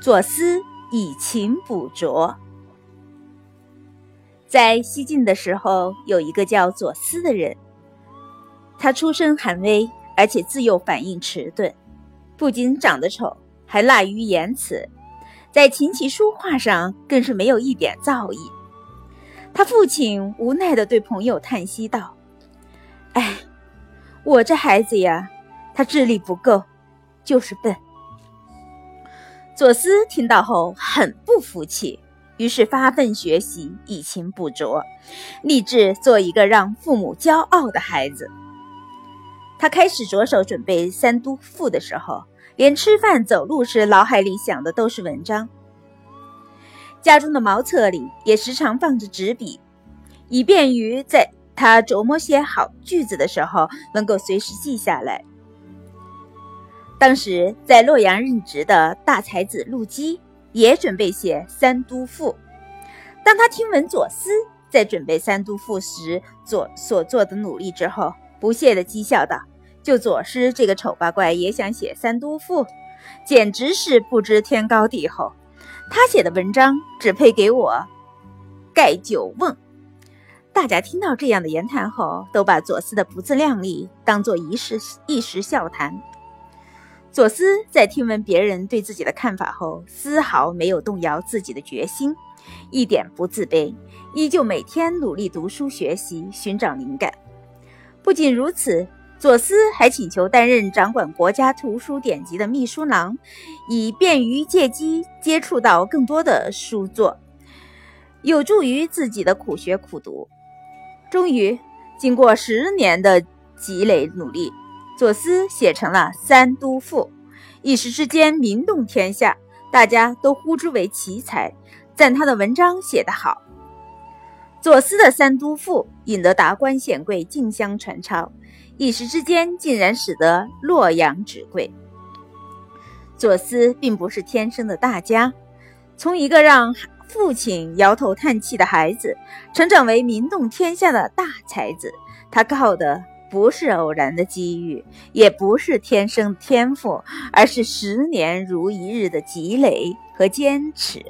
左思以勤补拙。在西晋的时候，有一个叫左思的人，他出身寒微，而且自幼反应迟钝，不仅长得丑，还滥于言辞，在琴棋书画上更是没有一点造诣。他父亲无奈地对朋友叹息道：“哎，我这孩子呀，他智力不够，就是笨。”左思听到后很不服气，于是发奋学习，以勤补拙，立志做一个让父母骄傲的孩子。他开始着手准备《三都赋》的时候，连吃饭走路时脑海里想的都是文章。家中的茅厕里也时常放着纸笔，以便于在他琢磨些好句子的时候能够随时记下来。当时在洛阳任职的大才子陆机也准备写《三都赋》，当他听闻左思在准备《三都赋》时做所做的努力之后，不屑地讥笑道：“就左思这个丑八怪也想写《三都赋》，简直是不知天高地厚。”他写的文章只配给我盖酒瓮。大家听到这样的言谈后，都把左思的不自量力当作一时一时笑谈。左思在听闻别人对自己的看法后，丝毫没有动摇自己的决心，一点不自卑，依旧每天努力读书学习，寻找灵感。不仅如此。左思还请求担任掌管国家图书典籍的秘书郎，以便于借机接触到更多的书作，有助于自己的苦学苦读。终于，经过十年的积累努力，左思写成了《三都赋》，一时之间名动天下，大家都呼之为奇才，赞他的文章写得好。左思的《三都赋》引得达官显贵竞相传抄。一时之间，竟然使得洛阳纸贵。左思并不是天生的大家，从一个让父亲摇头叹气的孩子，成长为名动天下的大才子，他靠的不是偶然的机遇，也不是天生天赋，而是十年如一日的积累和坚持。